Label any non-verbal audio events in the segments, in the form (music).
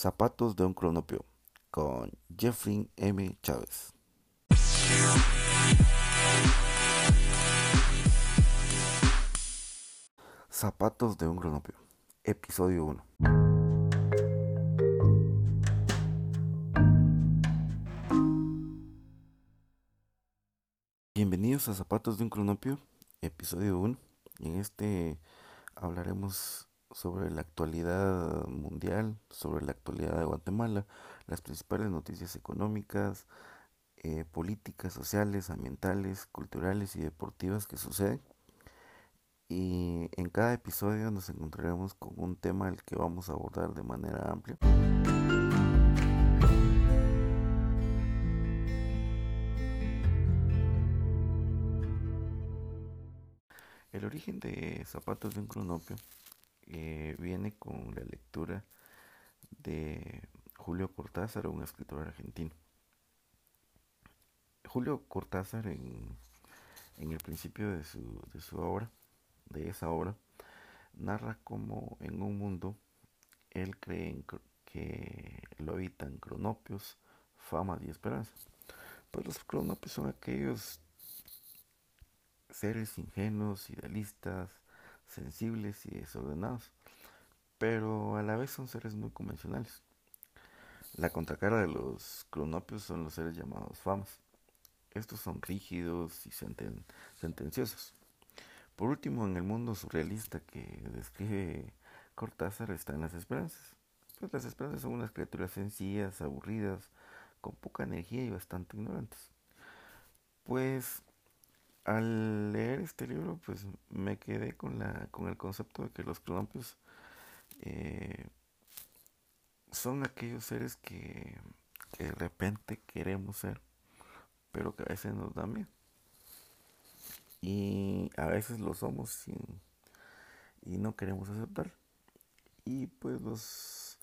Zapatos de un cronopio con Jeffrey M. Chávez. Zapatos de un cronopio, episodio 1. Bienvenidos a Zapatos de un cronopio, episodio 1. En este hablaremos sobre la actualidad mundial, sobre la actualidad de Guatemala, las principales noticias económicas, eh, políticas, sociales, ambientales, culturales y deportivas que suceden. Y en cada episodio nos encontraremos con un tema al que vamos a abordar de manera amplia. El origen de Zapatos de un Cronopio eh, viene con la lectura de Julio Cortázar, un escritor argentino. Julio Cortázar en, el principio de su, de su obra, de esa obra, narra cómo en un mundo él cree que lo habitan cronopios, fama y esperanza. Pues los cronopios son aquellos seres ingenuos, idealistas, sensibles y desordenados, pero a la vez son seres muy convencionales. La contracara de los cronopios son los seres llamados famas. Estos son rígidos y sentenciosos. Por último, en el mundo surrealista que describe Cortázar están las esperanzas. Pues las esperanzas son unas criaturas sencillas, aburridas, con poca energía y bastante ignorantes. Pues al leer este libro, pues me quedé con, la, con el concepto de que los cronopios eh, son aquellos seres que, de repente queremos ser, pero que a veces nos dan miedo. Y a veces lo somos sin, y no queremos aceptar. Y pues los,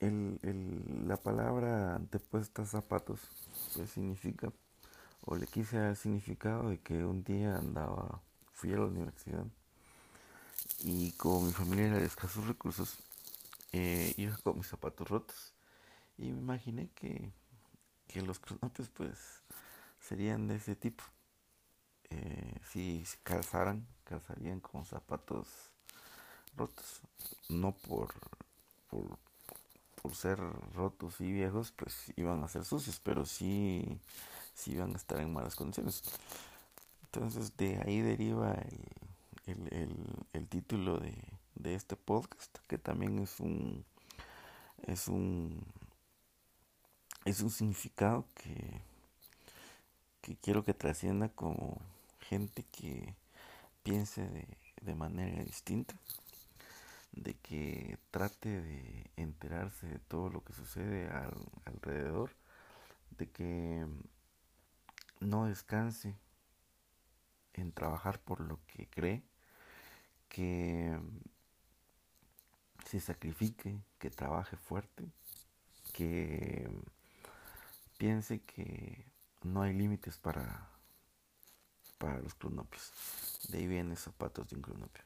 el, el, la palabra antepuesta zapatos pues significa o le quise dar el significado de que un día andaba, fui a la universidad y como mi familia era de escasos recursos, eh, iba con mis zapatos rotos y me imaginé que, que los cronopios pues serían de ese tipo. Eh, si calzaran, calzarían con zapatos rotos, no por, por, por ser rotos y viejos, pues iban a ser sucios, pero sí si van a estar en malas condiciones. Entonces de ahí deriva el, título de, este podcast, que también es un es un es un significado que, que quiero que trascienda como gente que piense de, de manera distinta, de que trate de enterarse de todo lo que sucede alrededor, de que no descanse en trabajar por lo que cree, que se sacrifique, que trabaje fuerte, que piense que no hay límites para, para los cronopios. De ahí vienen zapatos de un cronopio.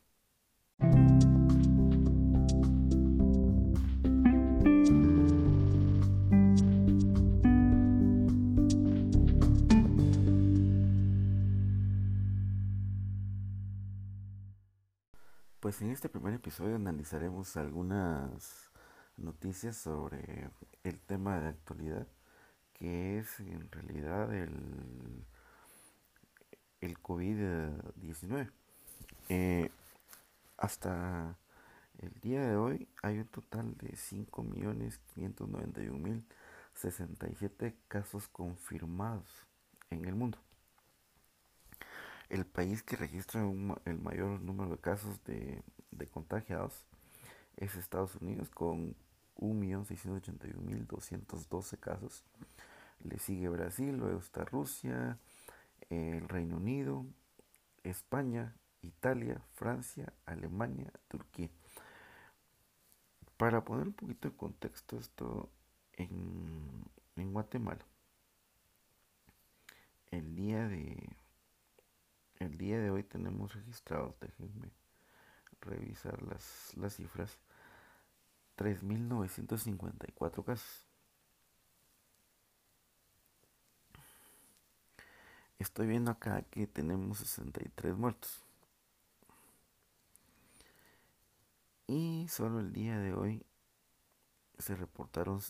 Pues en este primer episodio analizaremos algunas noticias sobre el tema de actualidad, que es en realidad el, el COVID-19. Eh, hasta el día de hoy hay un total de 5.591.067 casos confirmados en el mundo. El país que registra el mayor número de casos de, contagiados es Estados Unidos con 1.681.212 casos. Le sigue Brasil, luego está Rusia, el Reino Unido, España, Italia, Francia, Alemania, Turquía. Para poner un poquito de contexto esto en, en Guatemala, el día de el día de hoy tenemos registrados, déjenme revisar las, las cifras, 3.954 casos. Estoy viendo acá que tenemos 63 muertos. Y solo el día de hoy se reportaron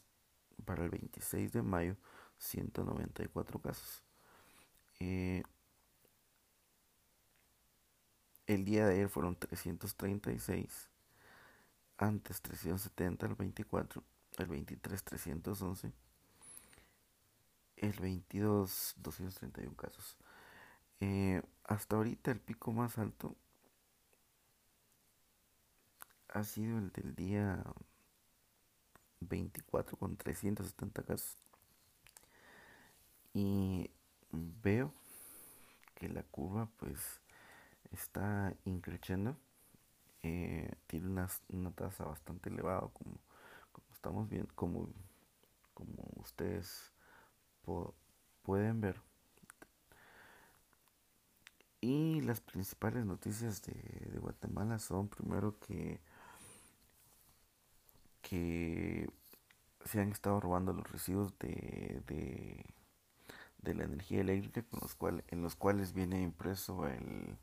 para el 26 de mayo 194 casos. Eh, el día de ayer fueron 336, antes 370 el 24, el 23 311, el 22 231 casos. Eh, hasta ahorita el pico más alto ha sido el del día 24 con 370 casos. Y veo que la curva pues está increciendo. Eh, tiene una, una, tasa bastante elevada como, como estamos viendo, como, como ustedes pueden ver. Y las principales noticias de, de Guatemala son primero que que se han estado robando los residuos de, de, la energía eléctrica con los cual, en los cuales viene impreso el,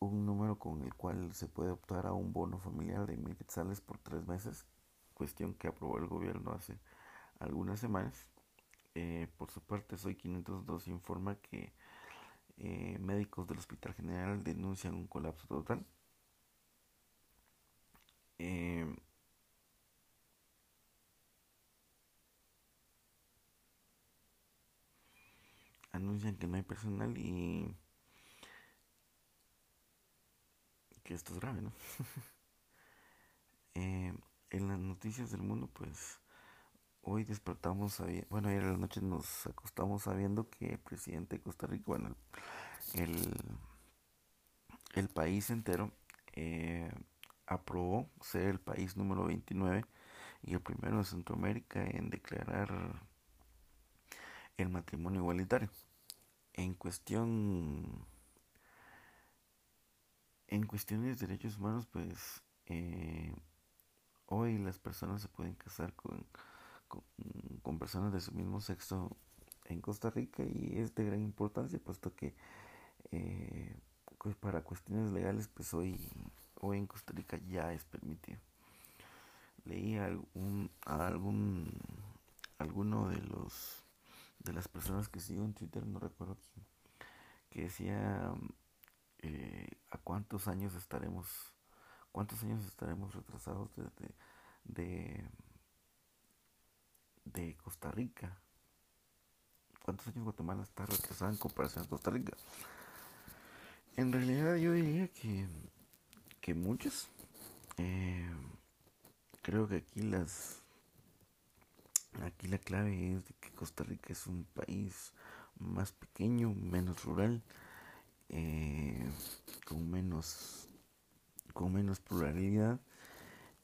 un número con el cual se puede optar a un bono familiar de mil quetzales por tres meses, cuestión que aprobó el gobierno hace algunas semanas. Eh, por su parte, Soy 502 informa que eh, médicos del Hospital General denuncian un colapso total. Eh, anuncian que no hay personal y que esto es grave, ¿no? (laughs) Eh, en las noticias del mundo, pues hoy despertamos, bueno, ayer en la noche nos acostamos sabiendo que el presidente de Costa Rica, bueno, el, el país entero eh, aprobó ser el país número 29 y el primero de Centroamérica en declarar el matrimonio igualitario. En cuestión en cuestiones de derechos humanos, pues eh, hoy las personas se pueden casar con, con, personas de su mismo sexo en Costa Rica y es de gran importancia, puesto que eh, pues para cuestiones legales, pues hoy, hoy en Costa Rica ya es permitido. Leí algún, algún alguno de los de las personas que sigo en Twitter, no recuerdo quién, que decía eh, a cuántos años estaremos, cuántos años estaremos retrasados desde de, de Costa Rica. ¿Cuántos años Guatemala está retrasada en comparación a Costa Rica? En realidad yo diría que, que muchos. Eh, creo que aquí las Aquí la clave es de que Costa Rica es un país más pequeño, menos rural, con menos pluralidad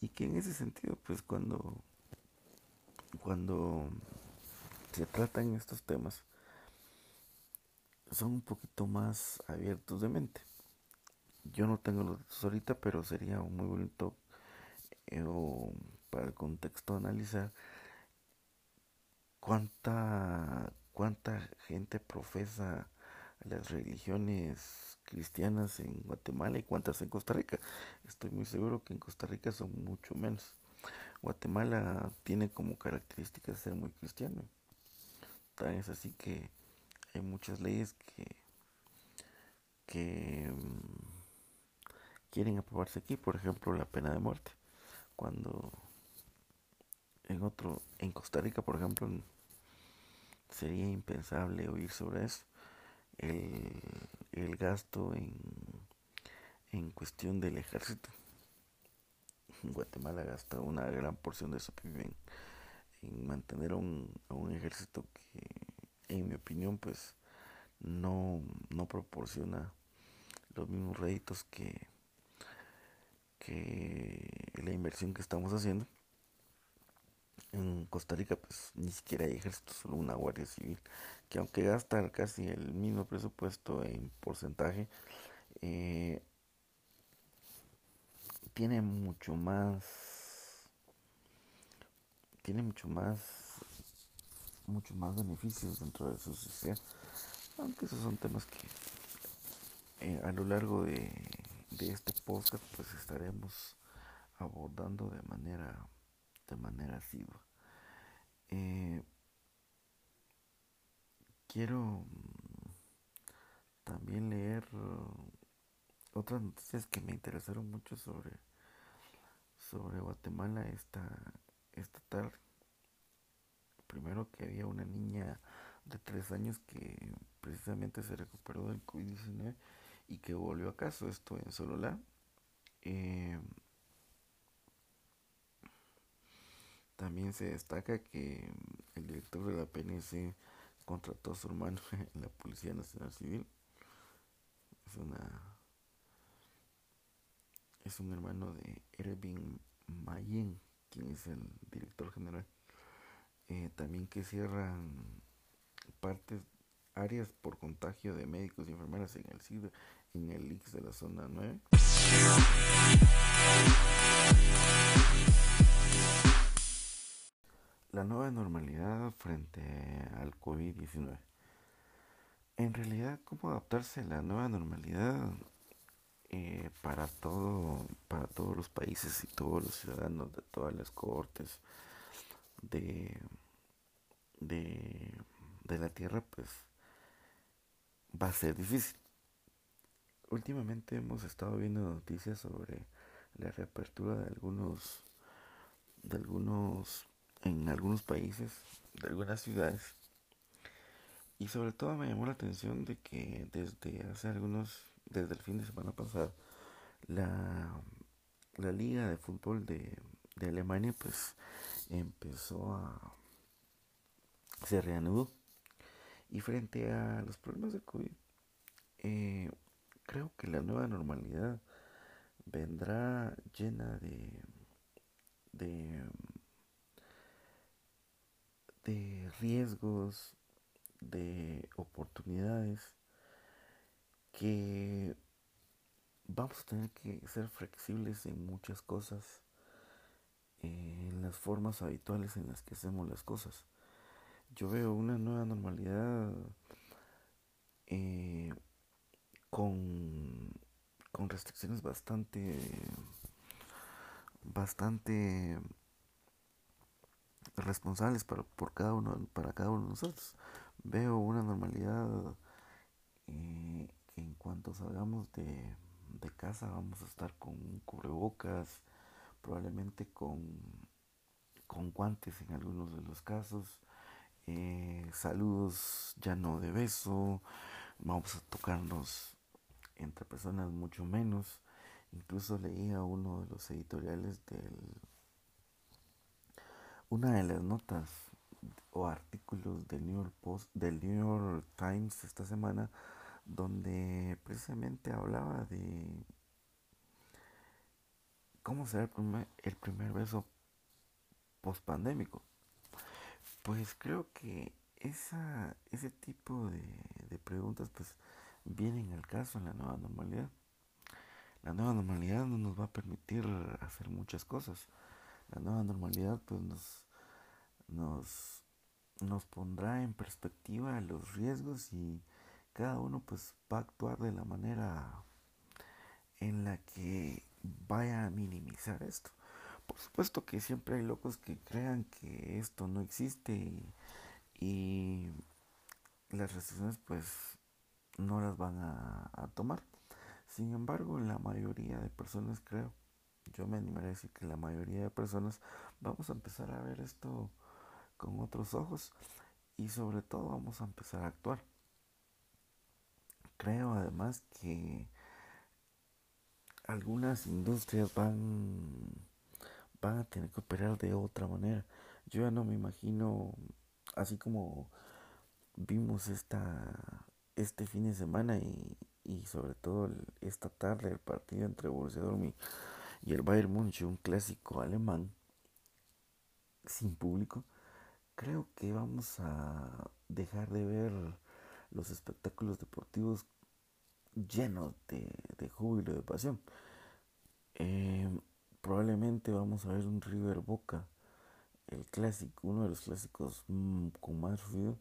y que en ese sentido pues cuando cuando se tratan estos temas son un poquito más abiertos de mente. Yo no tengo los datos ahorita pero sería muy bonito eh, para el contexto analizar cuánta, cuánta gente profesa las religiones cristianas en Guatemala y cuántas en Costa Rica. Estoy muy seguro que en Costa Rica son mucho menos. Guatemala tiene como característica ser muy cristiano. Tal es así que hay muchas leyes que, que mm, quieren aprobarse aquí, por ejemplo la pena de muerte. Cuando en otro, en Costa Rica, por ejemplo, sería impensable oír sobre eso. El, gasto en, en cuestión del ejército. Guatemala gasta una gran porción de su PIB en, mantener un, un, ejército que, en mi opinión, pues no, no proporciona los mismos réditos que, que la inversión que estamos haciendo en Costa Rica pues ni siquiera hay ejército, solo una guardia civil, que aunque gasta casi el mismo presupuesto en porcentaje, eh, tiene mucho más tiene mucho más mucho más beneficios dentro de su sociedad aunque esos son temas que eh, a lo largo de, de este podcast pues estaremos abordando de manera de manera asidua eh, quiero también leer otras noticias que me interesaron mucho sobre sobre Guatemala esta esta tarde primero que había una niña de tres años que precisamente se recuperó del COVID-19 y que volvió a casa, esto en Sololá. Eh, también se destaca que el director de la PNC contrató a su hermano (laughs) en la Policía Nacional Civil. Es una es un hermano de Ervin Mayen, quien es el director general. Eh, también que cierran partes, áreas por contagio de médicos y enfermeras en el en el IX de la zona 9. La nueva normalidad frente al COVID-19. En realidad, ¿cómo adaptarse a la nueva normalidad eh, para todo, para todos los países y todos los ciudadanos de todas las cortes de, de, de la tierra, pues va a ser difícil. Últimamente hemos estado viendo noticias sobre la reapertura de algunos, de algunos, en algunos países, de algunas ciudades. Y sobre todo me llamó la atención de que desde hace algunos, desde el fin de semana pasado, la, la liga de fútbol de, de Alemania pues empezó a se reanudó y frente a los problemas de COVID eh, creo que la nueva normalidad vendrá llena de de de riesgos de oportunidades que vamos a tener que ser flexibles en muchas cosas en las formas habituales en las que hacemos las cosas. Yo veo una nueva normalidad eh, con, con restricciones bastante bastante responsables para, por cada uno, para cada uno de nosotros. Veo una normalidad eh, que en cuanto salgamos de, de casa vamos a estar con cubrebocas, probablemente con, con guantes en algunos de los casos, eh, saludos ya no de beso, vamos a tocarnos entre personas mucho menos. Incluso leía uno de los editoriales del una de las notas o artículos del New York Post, del New York Times esta semana, donde precisamente hablaba de ¿Cómo será el primer, el primer beso post pandémico? Pues creo que esa, ese tipo de, de preguntas pues vienen al caso en la nueva normalidad. La nueva normalidad no nos va a permitir hacer muchas cosas. La nueva normalidad pues nos, nos, nos pondrá en perspectiva los riesgos y cada uno pues va a actuar de la manera en la que vaya a minimizar esto. Por supuesto que siempre hay locos que crean que esto no existe y, las restricciones pues no las van a, a, tomar. Sin embargo, la mayoría de personas creo, yo me animaré a decir que la mayoría de personas vamos a empezar a ver esto con otros ojos y sobre todo vamos a empezar a actuar. Creo además que algunas industrias van, van a tener que operar de otra manera. Yo ya no me imagino, así como vimos esta, este fin de semana y, y sobre todo esta tarde el partido entre Borussia Dortmund y el Bayern Munich, un clásico alemán sin público, creo que vamos a dejar de ver los espectáculos deportivos llenos de, de júbilo, de pasión. Eh, probablemente vamos a ver un River Boca el clásico, uno de los clásicos mm, con más ruido,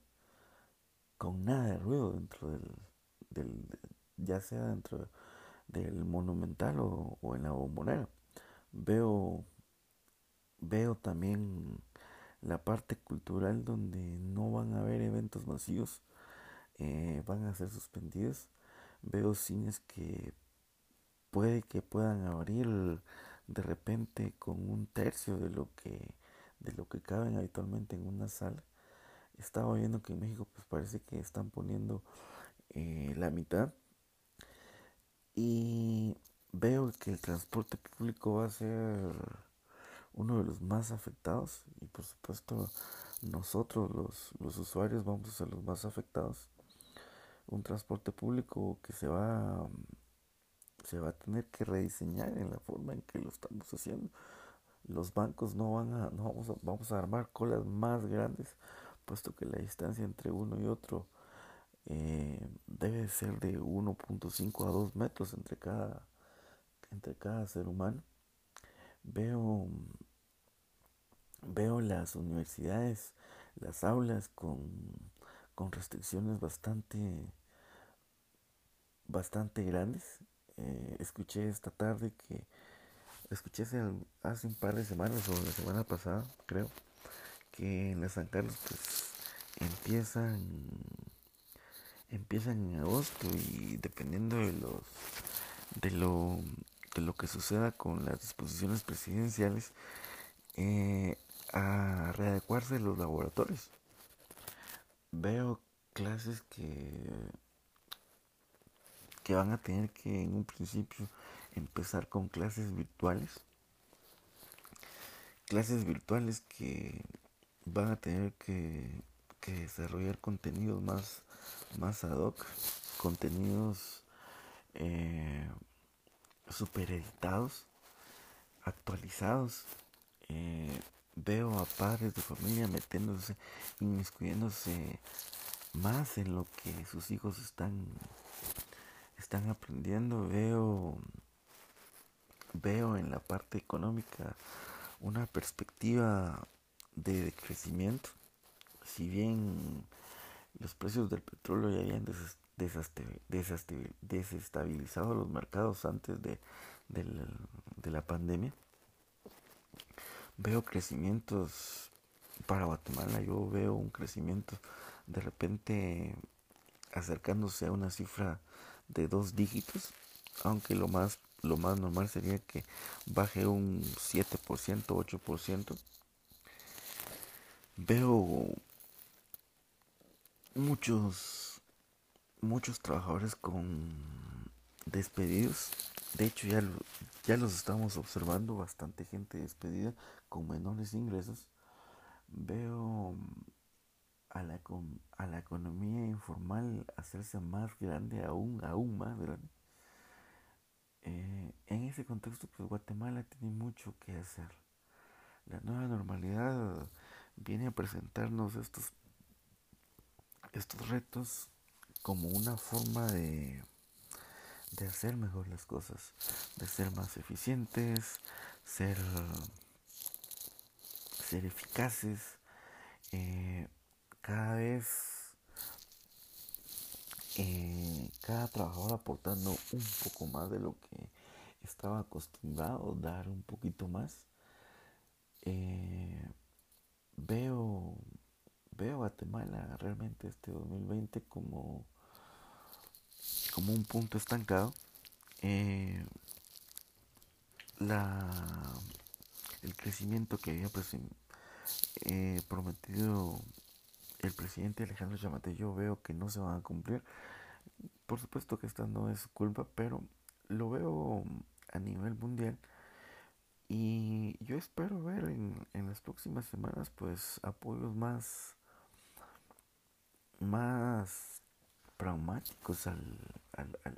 con nada de ruido dentro del, del ya sea dentro del monumental o, o en la bombonera. Veo, veo también la parte cultural donde no van a haber eventos masivos, eh, van a ser suspendidos. Veo cines que puede que puedan abrir de repente con un tercio de lo que de lo que caben habitualmente en una sala. Estaba viendo que en México pues parece que están poniendo eh, la mitad y veo que el transporte público va a ser uno de los más afectados y por supuesto nosotros los, los usuarios vamos a ser los más afectados. Un transporte público que se va, se va a tener que rediseñar en la forma en que lo estamos haciendo. Los bancos no van a, no vamos a, vamos a armar colas más grandes, puesto que la distancia entre uno y otro eh, debe ser de 1.5 a 2 metros entre cada, entre cada ser humano. Veo, veo las universidades, las aulas con, con restricciones bastante, bastante grandes. Eh, escuché esta tarde que, escuché hace, un par de semanas o la semana pasada, creo, que en las San Carlos pues empiezan empiezan en agosto y dependiendo de los de lo de lo que suceda con las disposiciones presidenciales eh, a readecuarse los laboratorios veo clases que que van a tener que en un principio empezar con clases virtuales clases virtuales que van a tener que, que desarrollar contenidos más más ad hoc, contenidos eh, super actualizados. Eh, veo a padres de familia metiéndose, inmiscuyéndose más en lo que sus hijos están, están aprendiendo. Veo, veo en la parte económica una perspectiva de crecimiento. Si bien los precios del petróleo ya habían desestabilizado los mercados antes de, de la pandemia. Veo crecimientos para Guatemala, yo veo un crecimiento de repente acercándose a una cifra de dos dígitos, aunque lo más lo más normal sería que baje un 7%, 8%. Veo muchos muchos trabajadores con despedidos de hecho ya, ya los estamos observando bastante gente despedida con menores ingresos. Veo a la, a la economía informal hacerse más grande aún aún más grande. Eh, en ese contexto pues Guatemala tiene mucho que hacer. La nueva normalidad viene a presentarnos estos estos retos como una forma de, de hacer mejor las cosas, de ser más eficientes, ser, ser eficaces, eh, cada vez eh, cada trabajador aportando un poco más de lo que estaba acostumbrado, dar un poquito más. Eh, veo veo Guatemala realmente este 2020 como, como un punto estancado. Eh, la, el crecimiento que había eh, prometido el presidente Alejandro Yamate, yo veo que no se van a cumplir. Por supuesto que esta no es culpa, pero lo veo a nivel mundial. Y yo espero ver en, en las próximas semanas pues apoyos más más pragmáticos al,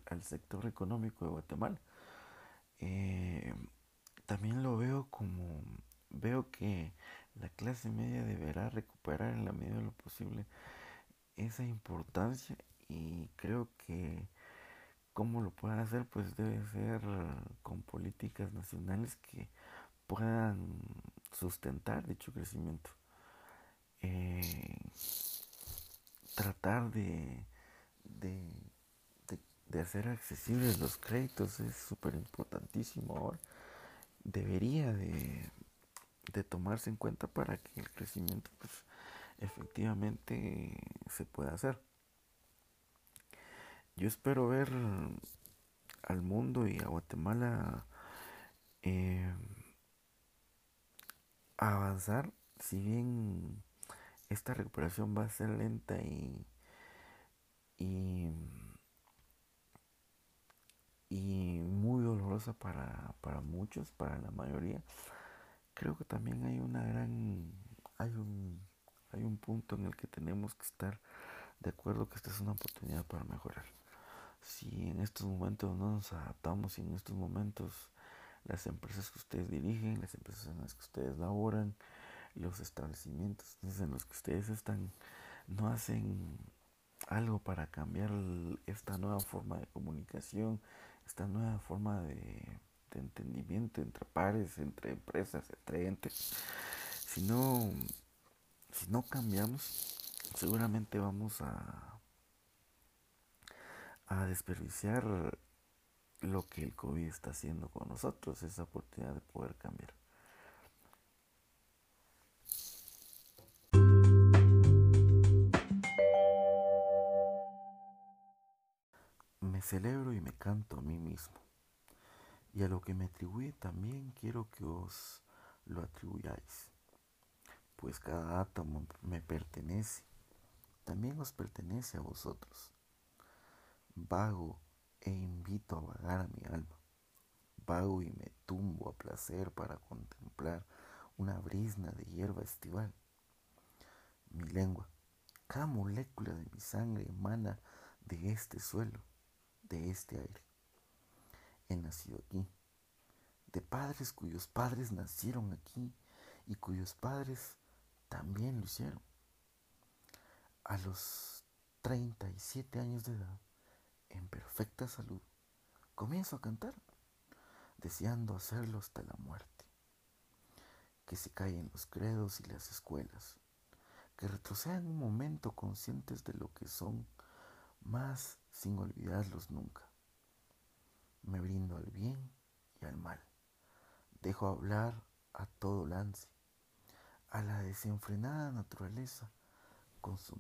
al, sector económico de Guatemala. Eh, también lo veo como, veo que la clase media deberá recuperar en la medida de lo posible esa importancia y creo que cómo lo puedan hacer pues debe ser con políticas nacionales que puedan sustentar dicho crecimiento. Eh, tratar de, de, de, hacer accesibles los créditos es súper importantísimo ahora. Debería de, de tomarse en cuenta para que el crecimiento pues, efectivamente se pueda hacer. Yo espero ver al mundo y a Guatemala eh, avanzar, si bien esta recuperación va a ser lenta y, y, muy dolorosa para, para muchos, para la mayoría, creo que también hay una gran, hay un, hay un punto en el que tenemos que estar de acuerdo que esta es una oportunidad para mejorar. Si en estos momentos no nos adaptamos, si en estos momentos las empresas que ustedes dirigen, las empresas en las que ustedes laboran, los establecimientos en los que ustedes están, no hacen algo para cambiar esta nueva forma de comunicación, esta nueva forma de, entendimiento entre pares, entre empresas, entre entes. Si no, si no cambiamos, seguramente vamos a a desperdiciar lo que el COVID está haciendo con nosotros, esa oportunidad de poder cambiar. Celebro y me canto a mí mismo. Y a lo que me atribuye también quiero que os lo atribuyáis. Pues cada átomo me pertenece, también os pertenece a vosotros Vago e invito a vagar a mi alma. Vago y me tumbo a placer para contemplar una brisna de hierba estival. Mi lengua, cada molécula de mi sangre emana de este suelo, de este aire. He nacido aquí, de padres cuyos padres nacieron aquí y cuyos padres también lo hicieron. A los 37 años de edad, en perfecta salud, comienzo a cantar, deseando hacerlo hasta la muerte. Que se caen los credos y las escuelas, que retrocedan un momento conscientes de lo que son, más sin olvidarlos nunca. Me brindo al bien y al mal. Dejo hablar a todo lance, a la desenfrenada naturaleza con su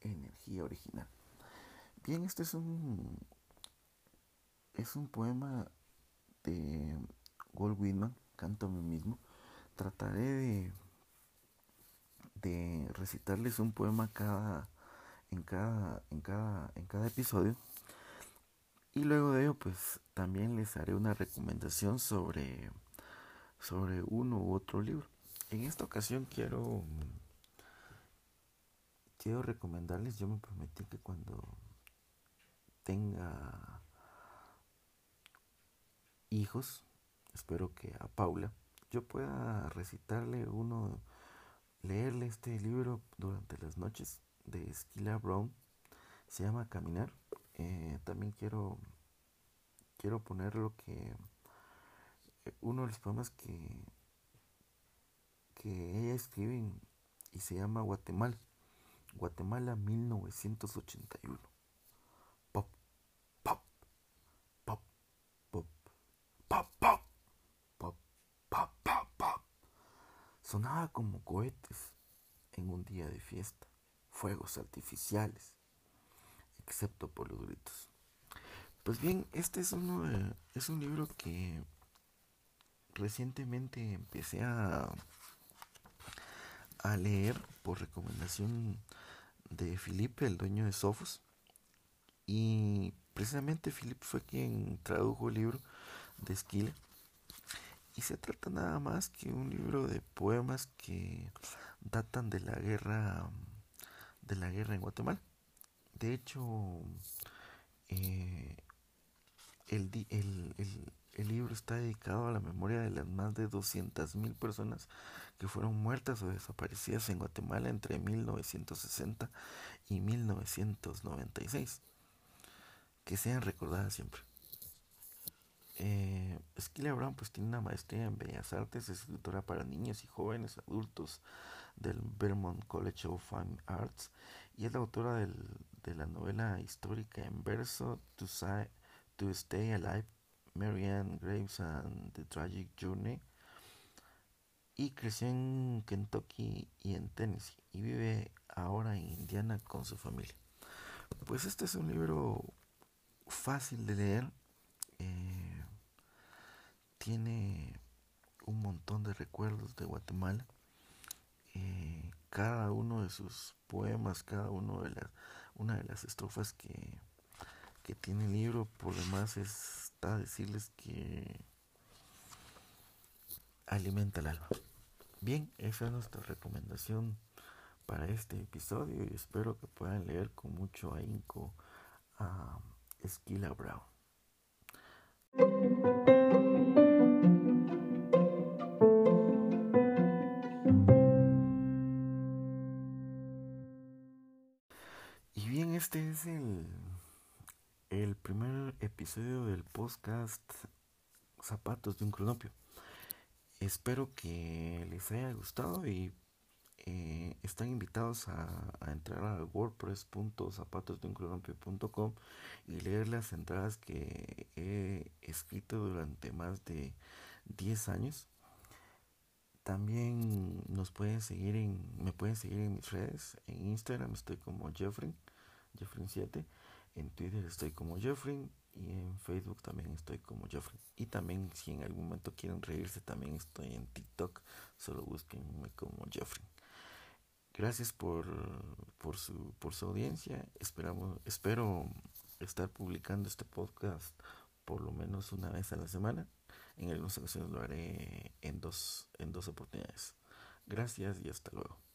energía original. Bien, este es un es un poema de Walt Whitman, canto a mí mismo. Trataré de, de recitarles un poema cada, en, cada, en, cada, en cada episodio. Y luego de ello, pues también les haré una recomendación sobre, sobre uno u otro libro. En esta ocasión quiero, quiero recomendarles, yo me prometí que cuando tenga hijos, espero que a Paula, yo pueda recitarle uno, leerle este libro durante las noches de Esquila Brown. Se llama Caminar. Eh, también quiero, quiero poner lo que eh, uno de los poemas que, que ella escribe y se llama Guatemala. Guatemala 1981. Sonaba como cohetes en un día de fiesta, fuegos artificiales, excepto por los gritos. Pues bien, este es, uno, es un libro que recientemente empecé a, a leer por recomendación de Felipe, el dueño de Sofos. Y precisamente Felipe fue quien tradujo el libro de Esquila y se trata nada más que un libro de poemas que datan de la guerra de la guerra en Guatemala. De hecho, eh, el, el, libro está dedicado a la memoria de las más de 200.000 personas que fueron muertas o desaparecidas en Guatemala entre 1960 y 1996. Que sean recordadas siempre. Eh, Brown pues tiene una maestría en Bellas Artes, es escritora para niños y jóvenes adultos del Vermont College of Fine Arts y es la autora del, de la novela histórica en verso To, to Stay Alive, Marianne Graves and the Tragic Journey y creció en Kentucky y en Tennessee y vive ahora en Indiana con su familia. Pues este es un libro fácil de leer, eh, tiene un montón de recuerdos de Guatemala. Cada uno de sus poemas, cada uno de las, una de las estrofas que, que tiene el libro, por demás está decirles que alimenta el alma. Bien, esa es nuestra recomendación para este episodio y espero que puedan leer con mucho ahínco a Esquila Brown. Este es el, primer episodio del podcast Zapatos de un cronopio. Espero que les haya gustado y eh, están invitados a, entrar a wordpress.zapatosdeuncronompio.com y leer las entradas que he escrito durante más de 10 años. También nos pueden seguir en, me pueden seguir en mis redes. En Instagram estoy como Jeffrey, Jeffrey7. En Twitter estoy como Jeffrey y en Facebook también estoy como Joffrey. Y también si en algún momento quieren reírse, también estoy en TikTok. Solo búsquenme como Joffrey. Gracias por, por, su, por su audiencia. Esperamos, espero estar publicando este podcast por lo menos una vez a la semana. En algunas ocasiones lo haré en dos, en dos oportunidades. Gracias y hasta luego.